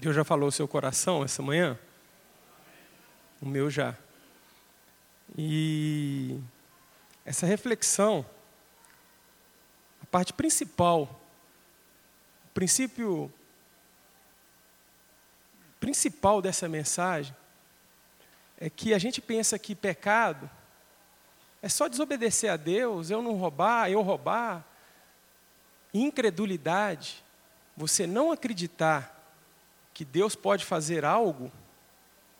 Deus já falou o seu coração essa manhã? O meu já. E essa reflexão, a parte principal, o princípio principal dessa mensagem é que a gente pensa que pecado é só desobedecer a Deus, eu não roubar, eu roubar. Incredulidade, você não acreditar que Deus pode fazer algo,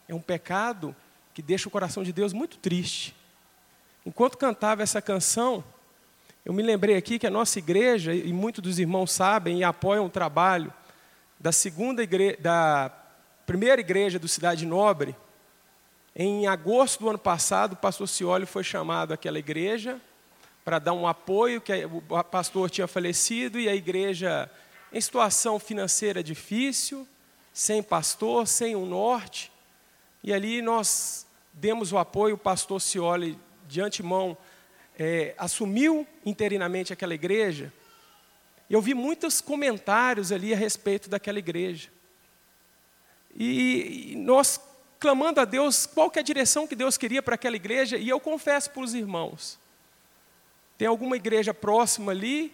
é um pecado que deixa o coração de Deus muito triste. Enquanto cantava essa canção, eu me lembrei aqui que a nossa igreja, e muitos dos irmãos sabem e apoiam o trabalho da segunda igreja, da primeira igreja do Cidade Nobre, em agosto do ano passado, o pastor Cioli foi chamado àquela igreja para dar um apoio, que o pastor tinha falecido e a igreja em situação financeira difícil, sem pastor, sem um norte. E ali nós demos o apoio, o pastor Cioli, de antemão, é, assumiu interinamente aquela igreja. Eu vi muitos comentários ali a respeito daquela igreja. E, e nós clamando a Deus qual que é a direção que Deus queria para aquela igreja, e eu confesso para os irmãos, tem alguma igreja próxima ali,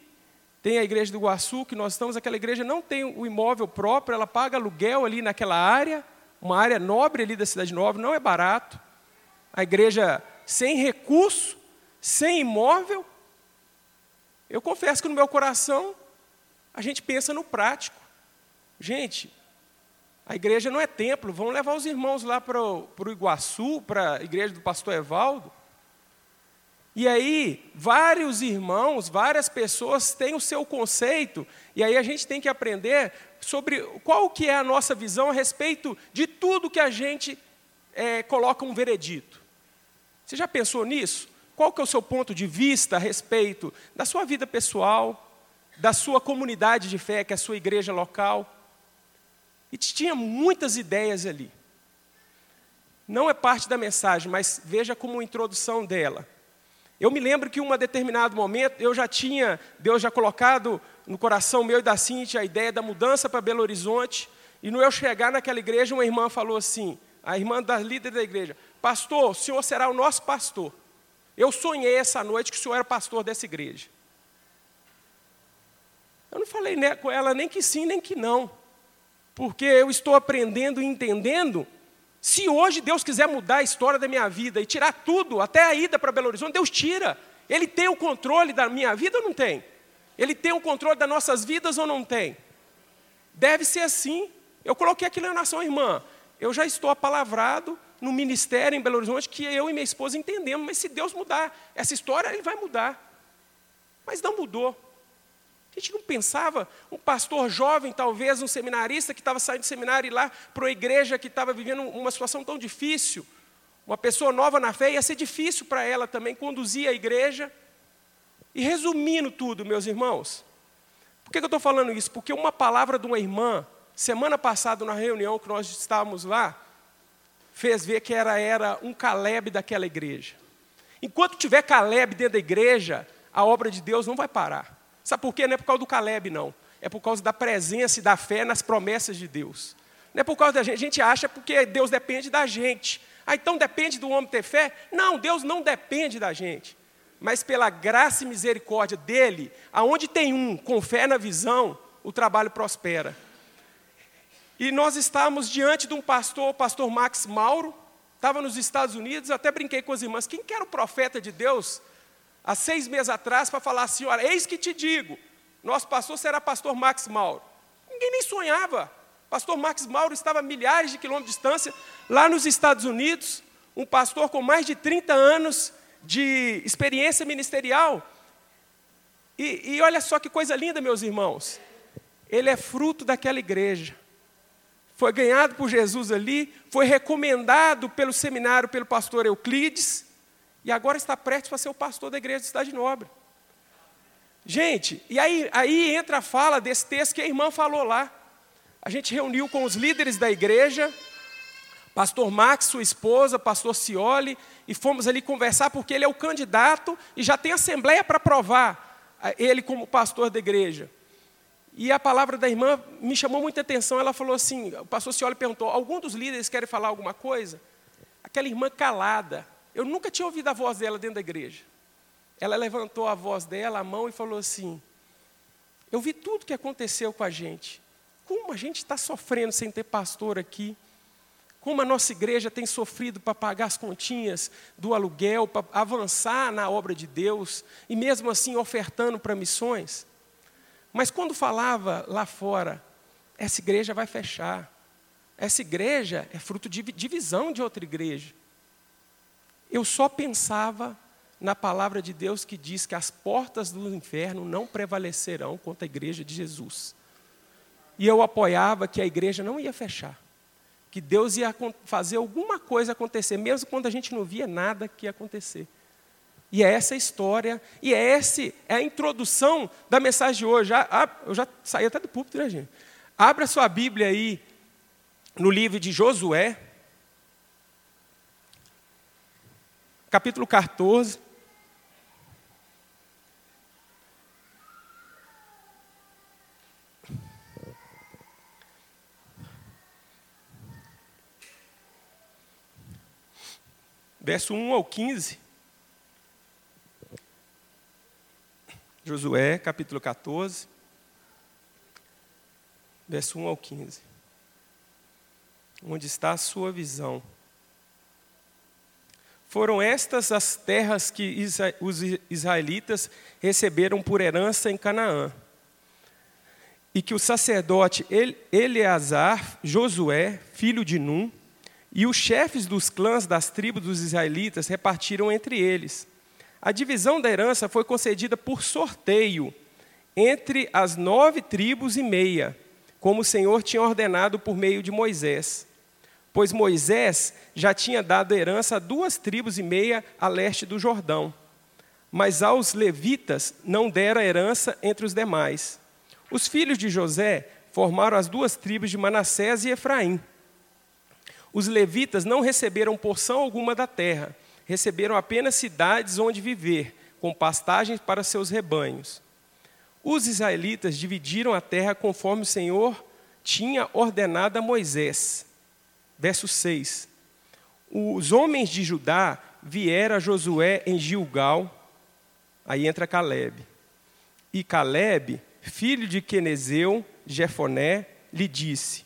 tem a igreja do Iguaçu, que nós estamos, aquela igreja não tem o imóvel próprio, ela paga aluguel ali naquela área, uma área nobre ali da cidade nova, não é barato. A igreja sem recurso, sem imóvel. Eu confesso que no meu coração a gente pensa no prático. Gente, a igreja não é templo, vamos levar os irmãos lá para o, para o Iguaçu, para a igreja do pastor Evaldo. E aí, vários irmãos, várias pessoas têm o seu conceito, e aí a gente tem que aprender sobre qual que é a nossa visão a respeito de tudo que a gente é, coloca um veredito. Você já pensou nisso? Qual que é o seu ponto de vista a respeito da sua vida pessoal, da sua comunidade de fé, que é a sua igreja local? E tinha muitas ideias ali. Não é parte da mensagem, mas veja como introdução dela. Eu me lembro que em um determinado momento eu já tinha, Deus já colocado no coração meu e da Cintia a ideia da mudança para Belo Horizonte. E no eu chegar naquela igreja, uma irmã falou assim, a irmã da líder da igreja, pastor, o senhor será o nosso pastor. Eu sonhei essa noite que o senhor era pastor dessa igreja. Eu não falei com ela nem que sim, nem que não porque eu estou aprendendo e entendendo. Se hoje Deus quiser mudar a história da minha vida e tirar tudo, até a ida para Belo Horizonte, Deus tira. Ele tem o controle da minha vida ou não tem? Ele tem o controle das nossas vidas ou não tem? Deve ser assim. Eu coloquei aquilo na nação, irmã. Eu já estou apalavrado no ministério em Belo Horizonte que eu e minha esposa entendemos, mas se Deus mudar essa história, Ele vai mudar. Mas não mudou. A gente não pensava, um pastor jovem, talvez, um seminarista que estava saindo do seminário e lá para uma igreja que estava vivendo uma situação tão difícil, uma pessoa nova na fé, ia ser difícil para ela também conduzir a igreja. E resumindo tudo, meus irmãos, por que eu estou falando isso? Porque uma palavra de uma irmã, semana passada, na reunião que nós estávamos lá, fez ver que era, era um Caleb daquela igreja. Enquanto tiver Caleb dentro da igreja, a obra de Deus não vai parar. Sabe por quê? Não é por causa do Caleb, não. É por causa da presença e da fé nas promessas de Deus. Não é por causa da gente. A gente acha porque Deus depende da gente. Ah, então depende do homem ter fé? Não, Deus não depende da gente. Mas pela graça e misericórdia dele, aonde tem um com fé na visão, o trabalho prospera. E nós estávamos diante de um pastor, o pastor Max Mauro, estava nos Estados Unidos, até brinquei com as irmãs, quem que era o profeta de Deus há seis meses atrás para falar assim: olha, eis que te digo, nosso pastor será pastor Max Mauro. Ninguém nem sonhava. Pastor Max Mauro estava a milhares de quilômetros de distância, lá nos Estados Unidos, um pastor com mais de 30 anos de experiência ministerial. E, e olha só que coisa linda, meus irmãos. Ele é fruto daquela igreja. Foi ganhado por Jesus ali, foi recomendado pelo seminário, pelo pastor Euclides, e agora está prestes para ser o pastor da igreja de Cidade Nobre. Gente, e aí, aí entra a fala desse texto que a irmã falou lá. A gente reuniu com os líderes da igreja, pastor Max, sua esposa, pastor Cioli, e fomos ali conversar porque ele é o candidato e já tem assembleia para aprovar ele como pastor da igreja. E a palavra da irmã me chamou muita atenção. Ela falou assim: o pastor Cioli perguntou: algum dos líderes querem falar alguma coisa? Aquela irmã calada. Eu nunca tinha ouvido a voz dela dentro da igreja. Ela levantou a voz dela, a mão, e falou assim: Eu vi tudo que aconteceu com a gente. Como a gente está sofrendo sem ter pastor aqui. Como a nossa igreja tem sofrido para pagar as continhas do aluguel, para avançar na obra de Deus, e mesmo assim ofertando para missões. Mas quando falava lá fora, essa igreja vai fechar. Essa igreja é fruto de divisão de outra igreja. Eu só pensava na palavra de Deus que diz que as portas do inferno não prevalecerão contra a igreja de Jesus. E eu apoiava que a igreja não ia fechar. Que Deus ia fazer alguma coisa acontecer, mesmo quando a gente não via nada que ia acontecer. E é essa história, e é, esse, é a introdução da mensagem de hoje. eu já saí até do púlpito, né, gente? Abra sua Bíblia aí no livro de Josué, capítulo 14. Verso 1 ao 15. Josué, capítulo 14, verso 1 ao 15. Onde está a sua visão? Foram estas as terras que os israelitas receberam por herança em Canaã. E que o sacerdote Eleazar, Josué, filho de Num, e os chefes dos clãs das tribos dos israelitas repartiram entre eles a divisão da herança foi concedida por sorteio entre as nove tribos e meia, como o Senhor tinha ordenado por meio de Moisés. Pois Moisés já tinha dado herança a duas tribos e meia a leste do Jordão. Mas aos levitas não dera herança entre os demais. Os filhos de José formaram as duas tribos de Manassés e Efraim. Os levitas não receberam porção alguma da terra, receberam apenas cidades onde viver, com pastagens para seus rebanhos. Os israelitas dividiram a terra conforme o Senhor tinha ordenado a Moisés. Verso 6. Os homens de Judá vieram a Josué em Gilgal, aí entra Caleb. E Caleb, filho de Quenezeu, Jefoné, lhe disse: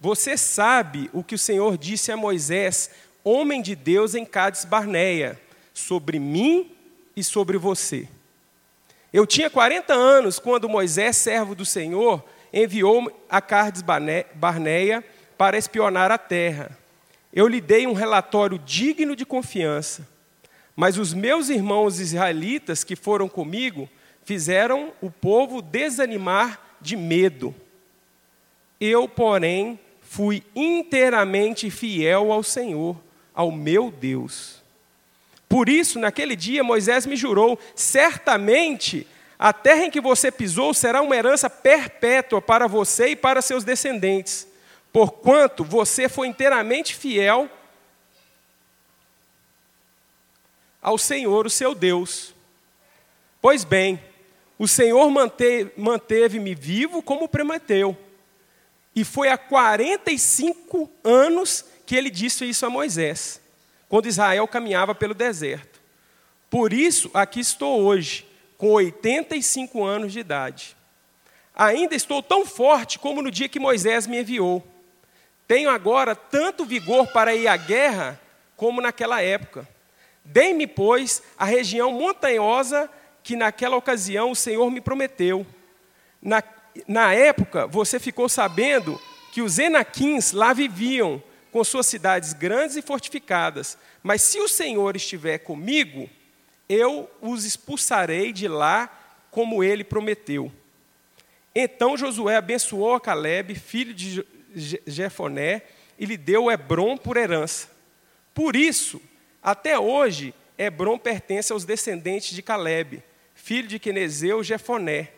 Você sabe o que o Senhor disse a Moisés homem de Deus em Cádiz Barneia, sobre mim e sobre você. Eu tinha 40 anos quando Moisés, servo do Senhor, enviou a Cádiz Barneia para espionar a terra. Eu lhe dei um relatório digno de confiança. Mas os meus irmãos israelitas que foram comigo fizeram o povo desanimar de medo. Eu, porém, fui inteiramente fiel ao Senhor ao meu Deus. Por isso, naquele dia, Moisés me jurou: certamente a terra em que você pisou será uma herança perpétua para você e para seus descendentes, porquanto você foi inteiramente fiel ao Senhor, o seu Deus. Pois bem, o Senhor manteve-me vivo como prometeu, e foi há 45 anos que ele disse isso a Moisés, quando Israel caminhava pelo deserto. Por isso, aqui estou hoje, com 85 anos de idade. Ainda estou tão forte como no dia que Moisés me enviou. Tenho agora tanto vigor para ir à guerra como naquela época. Dei-me, pois, a região montanhosa que naquela ocasião o Senhor me prometeu. Na, na época, você ficou sabendo que os Enaquins lá viviam, com suas cidades grandes e fortificadas. Mas se o Senhor estiver comigo, eu os expulsarei de lá, como ele prometeu. Então Josué abençoou a Caleb, filho de Jefoné, e lhe deu Hebron por herança. Por isso, até hoje, Hebron pertence aos descendentes de Caleb, filho de Quenezeu Jefoné,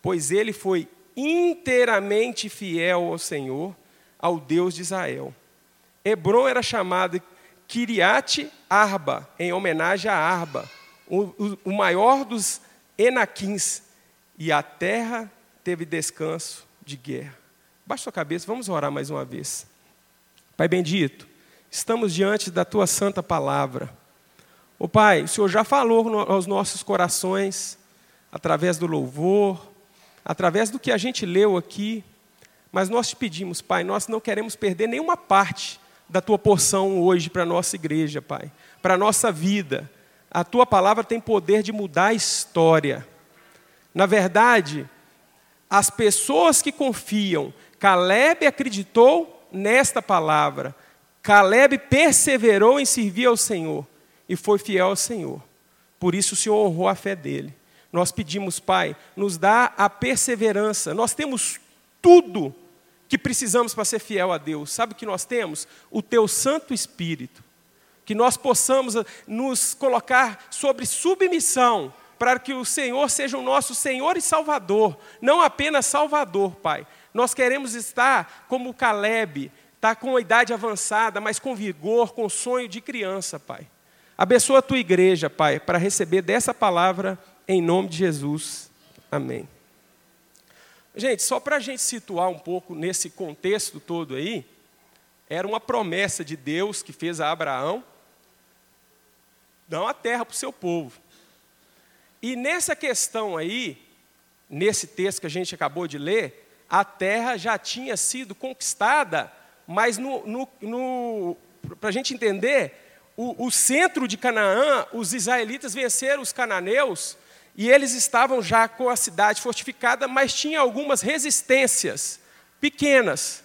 pois ele foi inteiramente fiel ao Senhor, ao Deus de Israel. Hebron era chamado Kiriat Arba, em homenagem a Arba, o, o, o maior dos Enaquins. E a terra teve descanso de guerra. Baixe sua cabeça, vamos orar mais uma vez. Pai bendito, estamos diante da tua santa palavra. O Pai, o Senhor já falou aos nossos corações, através do louvor, através do que a gente leu aqui, mas nós te pedimos, Pai, nós não queremos perder nenhuma parte da tua porção hoje para a nossa igreja, Pai, para a nossa vida. A tua palavra tem poder de mudar a história. Na verdade, as pessoas que confiam, Caleb acreditou nesta palavra, Caleb perseverou em servir ao Senhor e foi fiel ao Senhor. Por isso o Senhor honrou a fé dele. Nós pedimos, Pai, nos dá a perseverança. Nós temos tudo que precisamos para ser fiel a Deus. Sabe o que nós temos? O teu Santo Espírito. Que nós possamos ah, nos colocar sobre submissão para que o Senhor seja o nosso Senhor e Salvador, não apenas Salvador, Pai. Nós queremos estar como Caleb, estar tá com a idade avançada, mas com vigor, com sonho de criança, Pai. Abençoa a tua igreja, Pai, para receber dessa palavra em nome de Jesus. Amém. Gente, só para a gente situar um pouco nesse contexto todo aí, era uma promessa de Deus que fez a Abraão dar uma terra para o seu povo. E nessa questão aí, nesse texto que a gente acabou de ler, a terra já tinha sido conquistada, mas para a gente entender, o, o centro de Canaã, os israelitas venceram os cananeus e eles estavam já com a cidade fortificada, mas tinha algumas resistências pequenas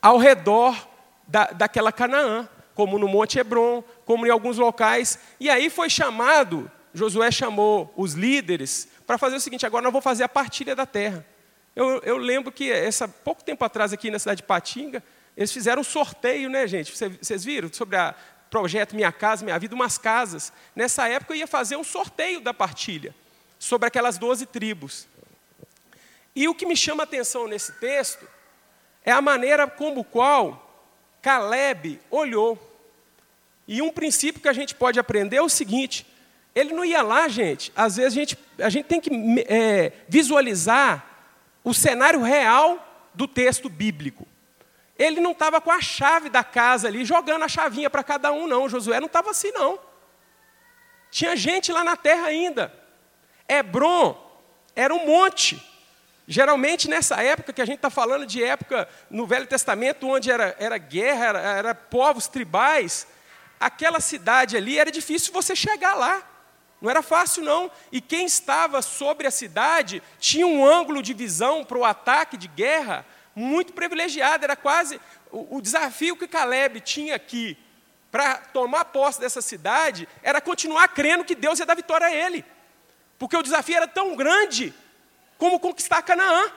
ao redor da, daquela Canaã, como no Monte Hebron, como em alguns locais. E aí foi chamado, Josué chamou os líderes para fazer o seguinte: agora nós vamos fazer a partilha da terra. Eu, eu lembro que essa, pouco tempo atrás, aqui na cidade de Patinga, eles fizeram um sorteio, né, gente? Vocês viram? Sobre a, projeto Minha Casa, Minha Vida, umas casas. Nessa época eu ia fazer um sorteio da partilha sobre aquelas doze tribos. E o que me chama a atenção nesse texto é a maneira como qual Caleb olhou. E um princípio que a gente pode aprender é o seguinte: ele não ia lá, gente. Às vezes a gente, a gente tem que é, visualizar o cenário real do texto bíblico. Ele não estava com a chave da casa ali, jogando a chavinha para cada um, não. Josué não estava assim, não. Tinha gente lá na terra ainda. Hebron era um monte. Geralmente, nessa época que a gente está falando de época no Velho Testamento, onde era, era guerra, era, era povos tribais, aquela cidade ali era difícil você chegar lá. Não era fácil, não. E quem estava sobre a cidade tinha um ângulo de visão para o ataque de guerra muito privilegiado, era quase o, desafio que Caleb tinha aqui para tomar posse dessa cidade era continuar crendo que Deus ia dar vitória a ele. Porque o desafio era tão grande como conquistar Canaã.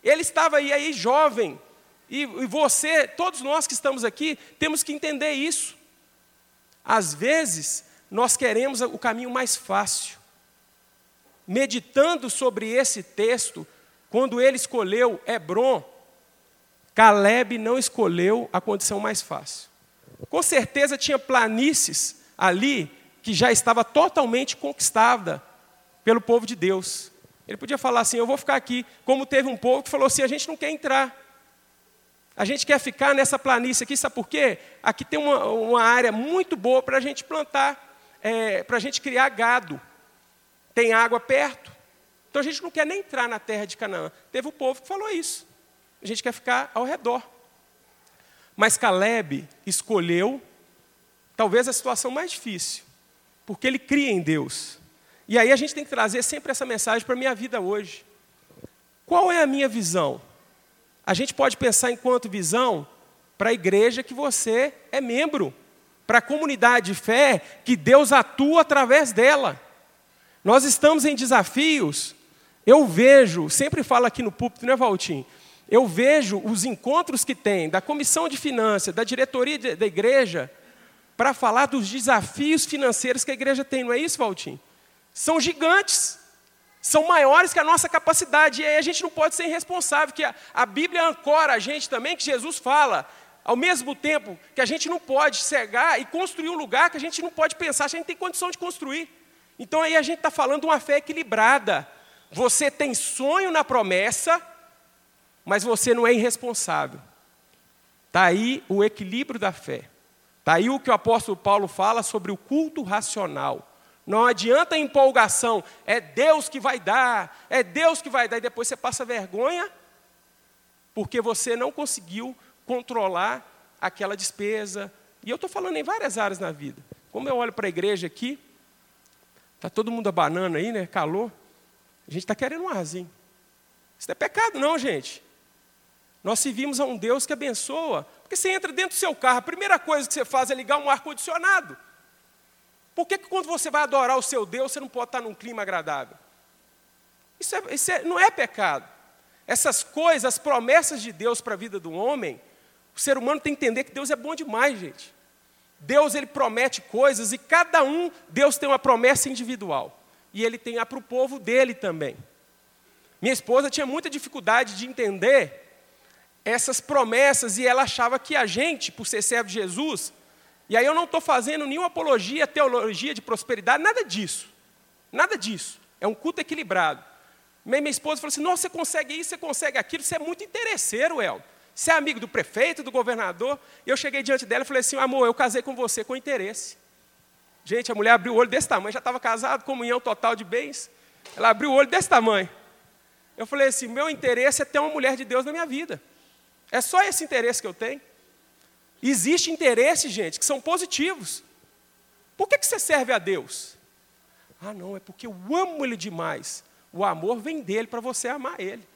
Ele estava aí, aí jovem, e, e você, todos nós que estamos aqui, temos que entender isso. Às vezes, nós queremos o caminho mais fácil. Meditando sobre esse texto, quando ele escolheu Hebron, Caleb não escolheu a condição mais fácil. Com certeza tinha planícies ali que já estava totalmente conquistada pelo povo de Deus. Ele podia falar assim: Eu vou ficar aqui. Como teve um povo que falou assim: A gente não quer entrar. A gente quer ficar nessa planície aqui, sabe por quê? Aqui tem uma, uma área muito boa para a gente plantar, é, para a gente criar gado. Tem água perto. Então a gente não quer nem entrar na terra de Canaã. Teve o povo que falou isso. A gente quer ficar ao redor. Mas Caleb escolheu, talvez a situação mais difícil, porque ele cria em Deus. E aí a gente tem que trazer sempre essa mensagem para a minha vida hoje. Qual é a minha visão? A gente pode pensar enquanto visão para a igreja que você é membro, para a comunidade de fé que Deus atua através dela. Nós estamos em desafios eu vejo, sempre falo aqui no púlpito, né, Valtim? Eu vejo os encontros que tem da comissão de finanças, da diretoria de, da igreja, para falar dos desafios financeiros que a igreja tem, não é isso, Valtim? São gigantes, são maiores que a nossa capacidade, e aí a gente não pode ser irresponsável, que a, a Bíblia ancora a gente também, que Jesus fala, ao mesmo tempo que a gente não pode cegar e construir um lugar que a gente não pode pensar, a gente tem condição de construir. Então aí a gente está falando de uma fé equilibrada, Você tem sonho na promessa, mas você não é irresponsável. Está aí o equilíbrio da fé. Está aí o que o apóstolo Paulo fala sobre o culto racional. Não adianta a empolgação, é Deus que vai dar, é Deus que vai dar, e depois você passa vergonha, porque você não conseguiu controlar aquela despesa. E eu estou falando em várias áreas na vida. Como eu olho para a igreja aqui, está todo mundo abanando aí, né? Calor. A gente está querendo um arzinho. Isso não é pecado, não, gente. Nós servimos a um Deus que abençoa. Porque você entra dentro do seu carro, a primeira coisa que você faz é ligar um ar-condicionado. Por que, que quando você vai adorar o seu Deus, você não pode estar num clima agradável? Isso, é, isso é, não é pecado. Essas coisas, as promessas de Deus para a vida do homem, o ser humano tem que entender que Deus é bom demais, gente. Deus ele promete coisas e cada um, Deus tem uma promessa individual. E ele tem a para o povo dele também. Minha esposa tinha muita dificuldade de entender essas promessas e ela achava que a gente, por ser servo de Jesus, e aí eu não estou fazendo nenhuma apologia, teologia de prosperidade, nada disso. Nada disso. É um culto equilibrado. Minha, esposa falou assim: Nossa, você consegue isso, você consegue aquilo, você é muito interesseiro, El. Você é amigo do prefeito, do governador. E eu cheguei diante dela e falei assim: Amor, eu casei com você com interesse. Gente, a mulher abriu o olho desse tamanho, já estava casado, comunhão total de bens. Ela abriu o olho desse tamanho. Eu falei assim: Meu interesse é ter uma mulher de Deus na minha vida. É só esse interesse que eu tenho. Existem interesses, gente, que são positivos. Por que, que você serve a Deus? Ah, não, é porque eu amo Ele demais. O amor vem dele para você amar Ele.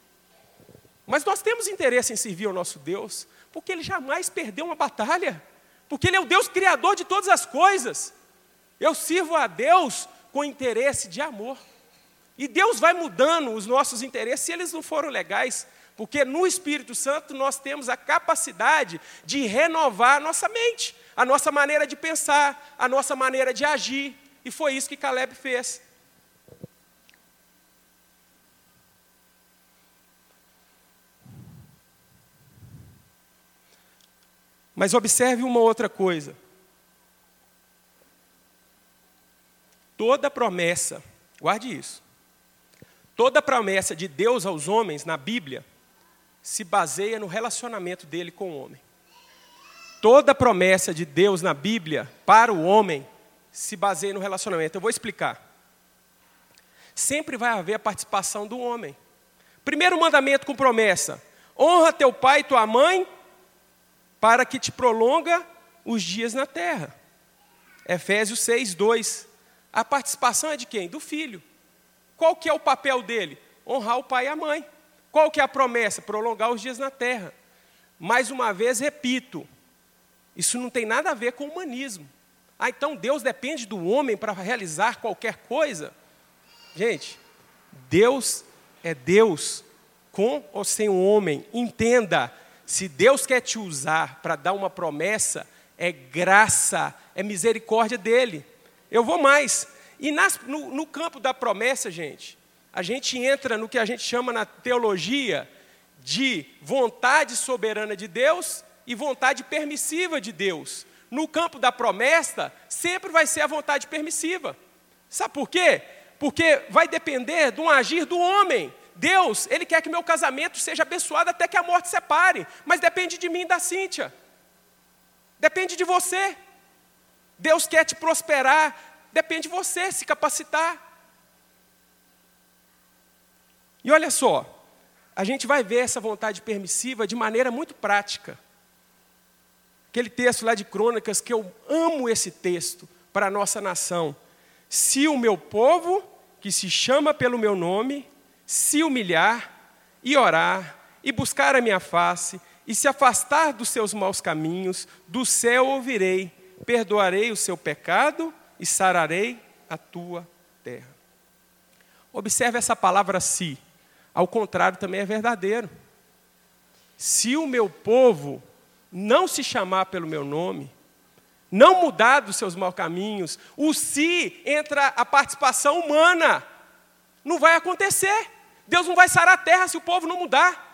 Mas nós temos interesse em servir ao nosso Deus, porque Ele jamais perdeu uma batalha. Porque Ele é o Deus criador de todas as coisas. Eu sirvo a Deus com interesse de amor. E Deus vai mudando os nossos interesses se eles não foram legais. Porque no Espírito Santo nós temos a capacidade de renovar a nossa mente, a nossa maneira de pensar, a nossa maneira de agir. E foi isso que Caleb fez. Mas observe uma outra coisa. Toda promessa, guarde isso. Toda promessa de Deus aos homens na Bíblia se baseia no relacionamento dele com o homem. Toda promessa de Deus na Bíblia para o homem se baseia no relacionamento. Eu vou explicar. Sempre vai haver a participação do homem. Primeiro mandamento com promessa: honra teu pai e tua mãe, para que te prolonga os dias na terra. Efésios 6, 2. A participação é de quem? Do filho. Qual que é o papel dele? Honrar o pai e a mãe. Qual que é a promessa? Prolongar os dias na terra. Mais uma vez, repito, isso não tem nada a ver com humanismo. Ah, então Deus depende do homem para realizar qualquer coisa? Gente, Deus é Deus com ou sem o homem. Entenda, se Deus quer te usar para dar uma promessa, é graça, é misericórdia dele. Eu vou mais. E nas, no, no campo da promessa, gente, a gente entra no que a gente chama na teologia de vontade soberana de Deus e vontade permissiva de Deus. No campo da promessa, sempre vai ser a vontade permissiva. Sabe por quê? Porque vai depender de um agir do homem. Deus, Ele quer que meu casamento seja abençoado até que a morte separe, mas depende de mim e da Cíntia. Depende de você. Deus quer te prosperar, depende de você se capacitar. E olha só, a gente vai ver essa vontade permissiva de maneira muito prática. Aquele texto lá de Crônicas, que eu amo esse texto para a nossa nação. Se o meu povo, que se chama pelo meu nome, se humilhar e orar, e buscar a minha face, e se afastar dos seus maus caminhos, do céu ouvirei, perdoarei o seu pecado e sararei a tua terra. Observe essa palavra si. Ao contrário, também é verdadeiro. Se o meu povo não se chamar pelo meu nome, não mudar dos seus maus caminhos, o se entra a participação humana. Não vai acontecer. Deus não vai sarar a terra se o povo não mudar.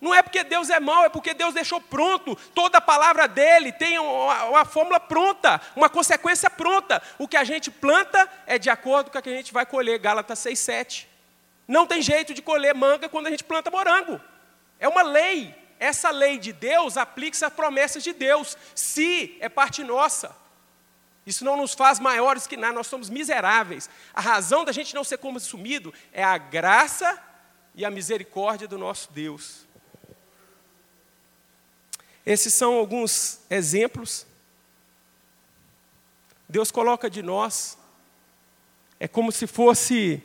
Não é porque Deus é mau, é porque Deus deixou pronto toda a palavra dele, tem uma, uma, fórmula pronta, uma consequência pronta. O que a gente planta é de acordo com o que a gente vai colher. Gálatas 6,7. Não tem jeito de colher manga quando a gente planta morango. É uma lei. Essa lei de Deus aplica-se às promessas de Deus. Se é parte nossa. Isso não nos faz maiores que nada, nós somos miseráveis. A razão da gente não ser consumido é a graça e a misericórdia do nosso Deus. Esses são alguns exemplos. Deus coloca de nós, é como se fosse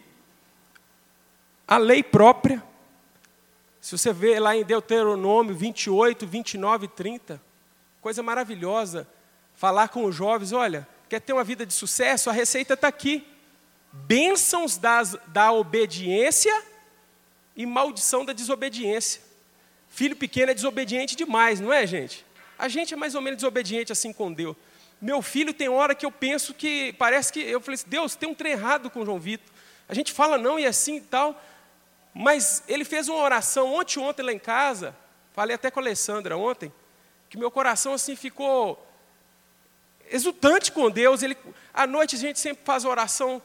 a lei própria. Se você vê lá em Deuteronômio 28, 29 e 30, coisa maravilhosa, falar com os jovens: olha, quer ter uma vida de sucesso? A receita está aqui. Bênçãos das, da obediência e maldição da desobediência. Filho pequeno é desobediente demais, não é, gente? A gente é mais ou menos desobediente assim com Deus. Meu filho tem hora que eu penso que parece que eu falei assim, Deus, tem um trem errado com o João Vitor. A gente fala não e assim e tal. Mas ele fez uma oração ontem, ontem lá em casa, falei até com a Alessandra ontem, que meu coração assim ficou exultante com Deus. Ele, à noite a gente sempre faz oração,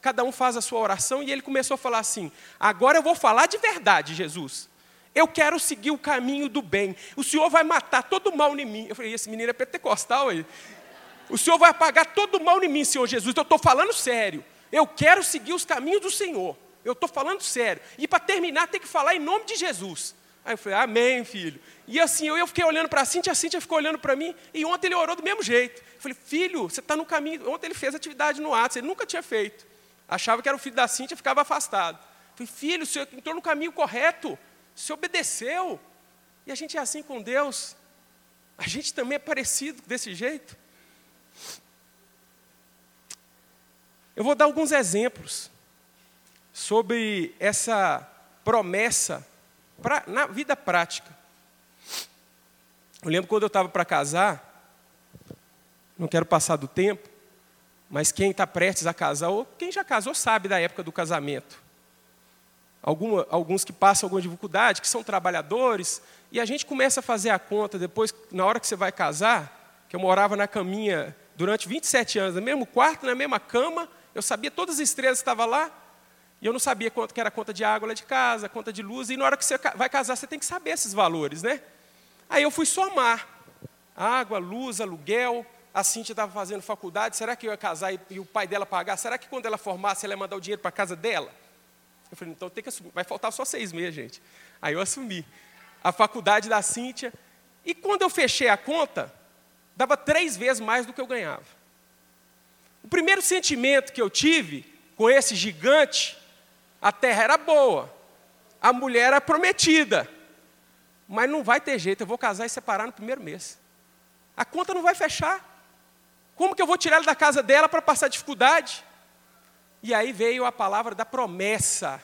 cada um faz a sua oração, e ele começou a falar assim: agora eu vou falar de verdade, Jesus. Eu quero seguir o caminho do bem. O Senhor vai matar todo o mal em mim. Eu falei, esse menino é pentecostal aí. O Senhor vai apagar todo o mal em mim, Senhor Jesus. Eu estou falando sério. Eu quero seguir os caminhos do Senhor. Eu estou falando sério. E para terminar, tem que falar em nome de Jesus. Aí eu falei, amém, filho. E assim, eu, fiquei olhando para a Cintia, a Cintia ficou olhando para mim, e ontem ele orou do mesmo jeito. Eu falei, filho, você está no caminho. Ontem ele fez atividade no Atos, ele nunca tinha feito. Achava que era o filho da Cintia, ficava afastado. Eu falei, filho, o senhor entrou no caminho correto, o senhor obedeceu. E a gente é assim com Deus. A gente também é parecido desse jeito. Eu vou dar alguns exemplos sobre essa promessa pra, na vida prática. Eu lembro quando eu estava para casar, não quero passar do tempo, mas quem está prestes a casar, ou quem já casou, sabe da época do casamento. Alguma, alguns que passam alguma dificuldade, que são trabalhadores, e a gente começa a fazer a conta depois, na hora que você vai casar, que eu morava na caminha durante 27 anos, no mesmo quarto, na mesma cama, eu sabia todas as estrelas que estavam lá, e eu não sabia quanto que era a conta de água lá de casa, conta de luz, e na hora que você vai casar, você tem que saber esses valores, né? Aí eu fui somar. Água, luz, aluguel. A Cintia estava fazendo faculdade, será que eu ia casar e, e, o pai dela pagar? Será que quando ela formasse, ela ia mandar o dinheiro para casa dela? Eu falei, então tem que assumir. Vai faltar só seis meses, gente. Aí eu assumi. A faculdade da Cíntia. E quando eu fechei a conta, dava três vezes mais do que eu ganhava. O primeiro sentimento que eu tive com esse gigante a terra era boa, a mulher era prometida, mas não vai ter jeito, eu vou casar e separar no primeiro mês. A conta não vai fechar. Como que eu vou tirar ela da casa dela para passar dificuldade? E aí veio a palavra da promessa.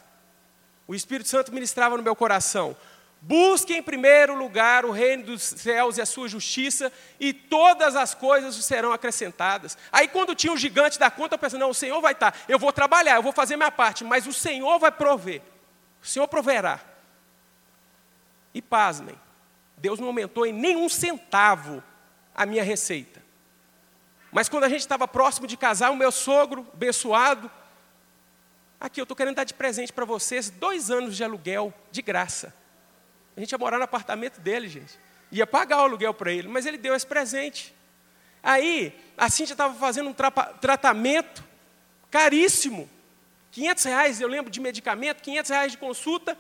O Espírito Santo ministrava no meu coração: Busque em primeiro lugar o reino dos céus e a sua justiça, e todas as coisas serão acrescentadas. Aí, quando tinha o gigante da conta, eu pensei: não, o Senhor vai estar, eu vou trabalhar, eu vou fazer minha parte, mas o Senhor vai prover, o Senhor proverá. E pasmem, Deus não aumentou em nenhum centavo a minha receita. Mas quando a gente estava próximo de casar, o meu sogro, abençoado, aqui eu estou querendo dar de presente para vocês dois anos de aluguel de graça. A gente ia morar no apartamento dele, gente. Ia pagar o aluguel para ele, mas ele deu esse presente. Aí, a Cintia estava fazendo um tratamento caríssimo. 500 reais, eu lembro de medicamento, 500 reais de consulta.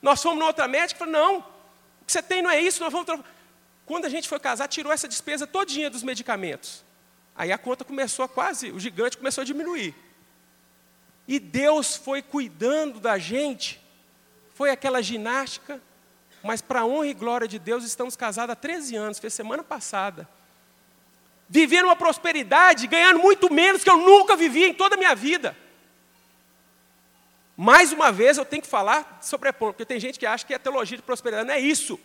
Nós fomos na outra médica e falou, não, o que você tem não é isso, nós vamos... Quando a gente foi casar, tirou essa despesa todinha dos medicamentos. Aí a conta começou a quase, o gigante começou a diminuir. E Deus foi cuidando da gente. Foi aquela ginástica, mas para a honra e glória de Deus, estamos casados há 13 anos, fez semana passada. Vivendo uma prosperidade, ganhando muito menos que eu nunca vivi em toda a minha vida. Mais uma vez eu tenho que falar sobre a porque tem gente que acha que é teologia de prosperidade. Não é isso.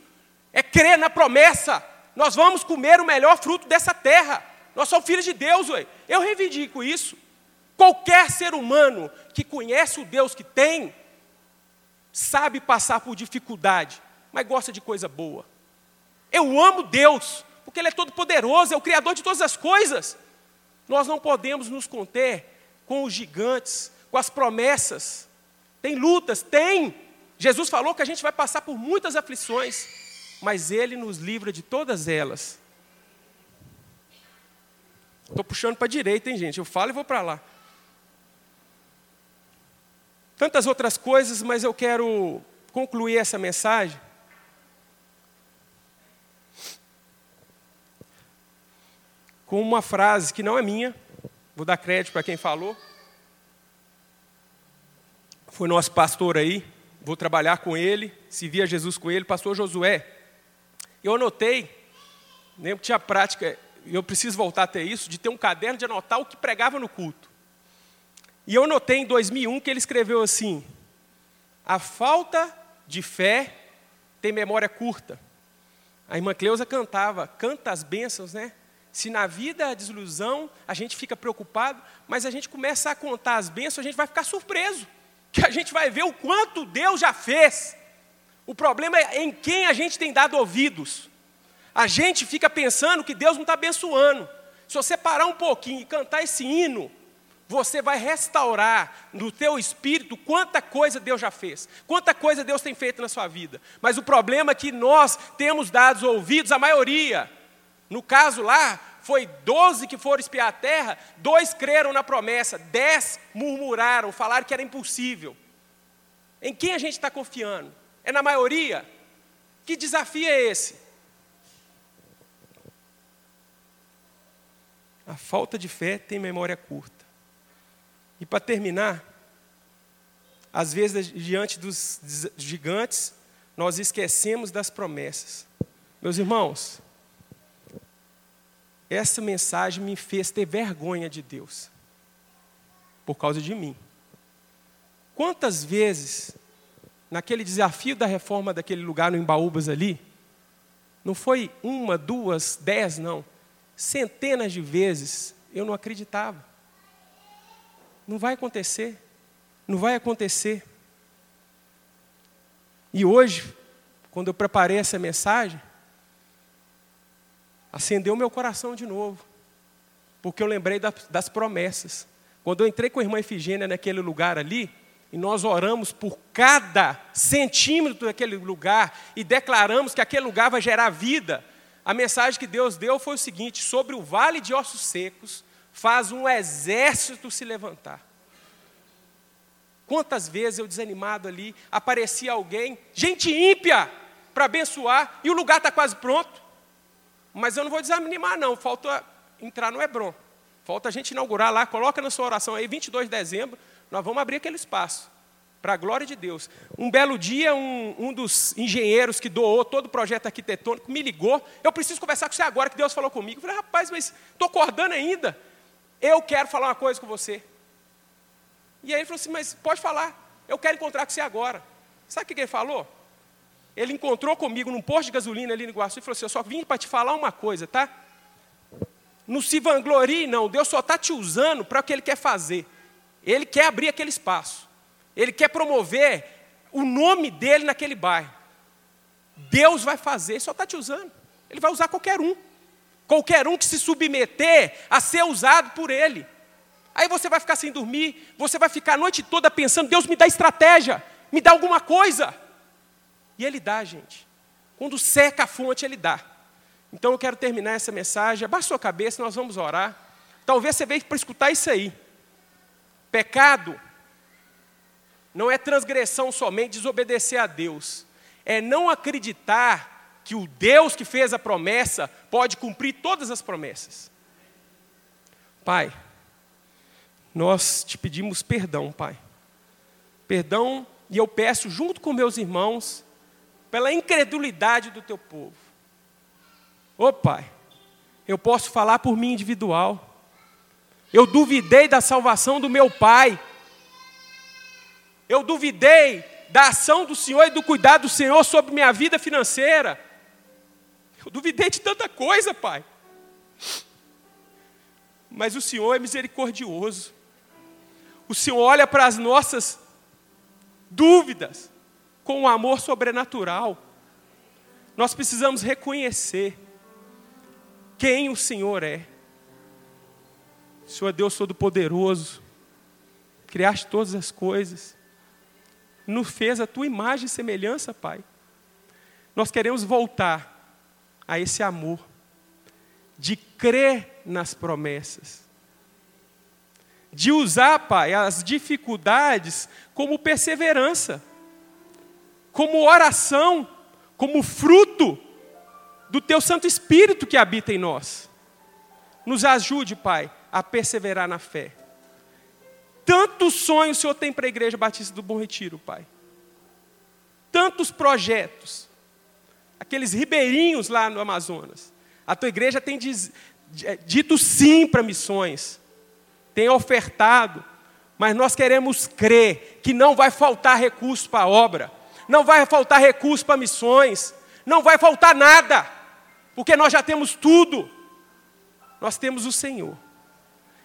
É crer na promessa. Nós vamos comer o melhor fruto dessa terra. Nós somos filhos de Deus, ué. Eu reivindico isso. Qualquer ser humano que conhece o Deus que tem, sabe passar por dificuldade, mas gosta de coisa boa. Eu amo Deus, porque Ele é todo poderoso, é o Criador de todas as coisas. Nós não podemos nos conter com os gigantes, com as promessas Tem lutas, tem. Jesus falou que a gente vai passar por muitas aflições, mas Ele nos livra de todas elas. Estou puxando para a direita, hein, gente? Eu falo e vou para lá. Tantas outras coisas, mas eu quero concluir essa mensagem. Com uma frase que não é minha, vou dar crédito para quem falou. Foi nosso pastor aí, vou trabalhar com ele, se via Jesus com ele, pastor Josué. Eu anotei, nem tinha prática, eu preciso voltar a ter isso, de ter um caderno de anotar o que pregava no culto. E eu notei em 2001 que ele escreveu assim: a falta de fé tem memória curta. A irmã Cleusa cantava, canta as bênçãos, né? Se na vida a desilusão, a gente fica preocupado, mas a gente começa a contar as bênçãos, a gente vai ficar surpreso, que a gente vai ver o quanto Deus já fez. O problema é em quem a gente tem dado ouvidos. A gente fica pensando que Deus não está abençoando. Se você parar um pouquinho e cantar esse hino, você vai restaurar no teu espírito quanta coisa Deus já fez, quanta coisa Deus tem feito na sua vida. Mas o problema é que nós temos dado ouvidos, a maioria. No caso lá, foi doze que foram espiar a terra, dois creram na promessa, dez murmuraram, falaram que era impossível. Em quem a gente está confiando? É na maioria? Que desafio é esse? A falta de fé tem memória curta. E para terminar, às vezes, diante dos gigantes, nós esquecemos das promessas. Meus irmãos, essa mensagem me fez ter vergonha de Deus, por causa de mim. Quantas vezes, naquele desafio da reforma daquele lugar no Embaúbas ali, não foi uma, duas, dez, não, centenas de vezes eu não acreditava. Não vai acontecer. Não vai acontecer. E hoje, quando eu preparei essa mensagem, acendeu meu coração de novo. Porque eu lembrei das promessas. Quando eu entrei com a irmã Efigênia naquele lugar ali, e nós oramos por cada centímetro daquele lugar e declaramos que aquele lugar vai gerar vida. A mensagem que Deus deu foi o seguinte: sobre o vale de ossos secos, faz um exército se levantar. Quantas vezes eu desanimado ali, aparecia alguém, gente ímpia, para abençoar, e o lugar está quase pronto. Mas eu não vou desanimar, não, falta entrar no Hebron. Falta a gente inaugurar lá, coloca na sua oração aí, 22 de dezembro, nós vamos abrir aquele espaço, para a glória de Deus. Um belo dia, um, um dos engenheiros que doou todo o projeto arquitetônico me ligou, eu preciso conversar com você agora, que Deus falou comigo. Eu falei, rapaz, mas estou acordando ainda. Eu quero falar uma coisa com você. E aí ele falou assim: Mas pode falar, eu quero encontrar com você agora. Sabe o que ele falou? Ele encontrou comigo num posto de gasolina ali no Iguaçu e falou assim: Eu só vim para te falar uma coisa, tá? Não se vanglorie, não. Deus só está te usando para o que Ele quer fazer. Ele quer abrir aquele espaço. Ele quer promover o nome dele naquele bairro. Deus vai fazer, só está te usando. Ele vai usar qualquer um. Qualquer um que se submeter a ser usado por Ele. Aí você vai ficar sem dormir, você vai ficar a noite toda pensando: Deus me dá estratégia, me dá alguma coisa. E Ele dá, gente. Quando seca a fonte, Ele dá. Então eu quero terminar essa mensagem. Abaixa sua cabeça, nós vamos orar. Talvez você veja para escutar isso aí. Pecado não é transgressão somente, desobedecer a Deus. É não acreditar que o Deus que fez a promessa pode cumprir todas as promessas. Pai, nós te pedimos perdão, Pai. Perdão, e eu peço, junto com meus irmãos, pela incredulidade do teu povo. Ô Pai, eu posso falar por mim individual. Eu duvidei da salvação do meu pai. Eu duvidei da ação do Senhor e do cuidado do Senhor sobre minha vida financeira. Eu duvidei de tanta coisa, Pai. Mas o Senhor é misericordioso. O Senhor olha para as nossas dúvidas com um amor sobrenatural. Nós precisamos reconhecer quem o Senhor é. O Senhor é Deus Todo-Poderoso, criaste todas as coisas. nos fez a tua imagem e semelhança, Pai. Nós queremos voltar a esse amor, de crer nas promessas, de usar, Pai, as dificuldades como perseverança, como oração, como fruto do Teu Santo Espírito que habita em nós. Nos ajude, Pai, a perseverar na fé. Tantos sonhos o Senhor tem para a Igreja Batista do Bom Retiro, Pai. Tantos projetos. Aqueles ribeirinhos lá no Amazonas. A tua igreja tem é, dito sim para missões. Tem ofertado. Mas nós queremos crer que não vai faltar recurso para a obra. Não vai faltar recurso para missões. Não vai faltar nada. Porque nós já temos tudo. Nós temos o Senhor.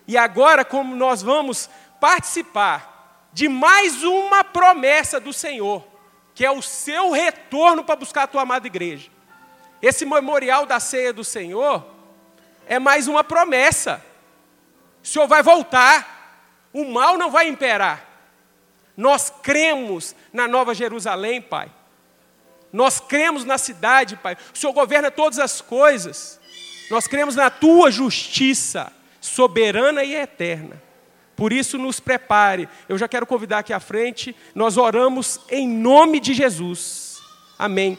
E agora, como nós vamos participar de mais uma promessa do Senhor, que é o seu retorno para buscar a tua amada igreja. Esse memorial da ceia do Senhor é mais uma promessa. O Senhor vai voltar, o mal não vai imperar. Nós cremos na Nova Jerusalém, Pai. Nós cremos na cidade, Pai. O Senhor governa todas as coisas. Nós cremos na tua justiça soberana e eterna. Por isso, nos prepare. Eu já quero convidar aqui à frente. Nós oramos em nome de Jesus. Amém.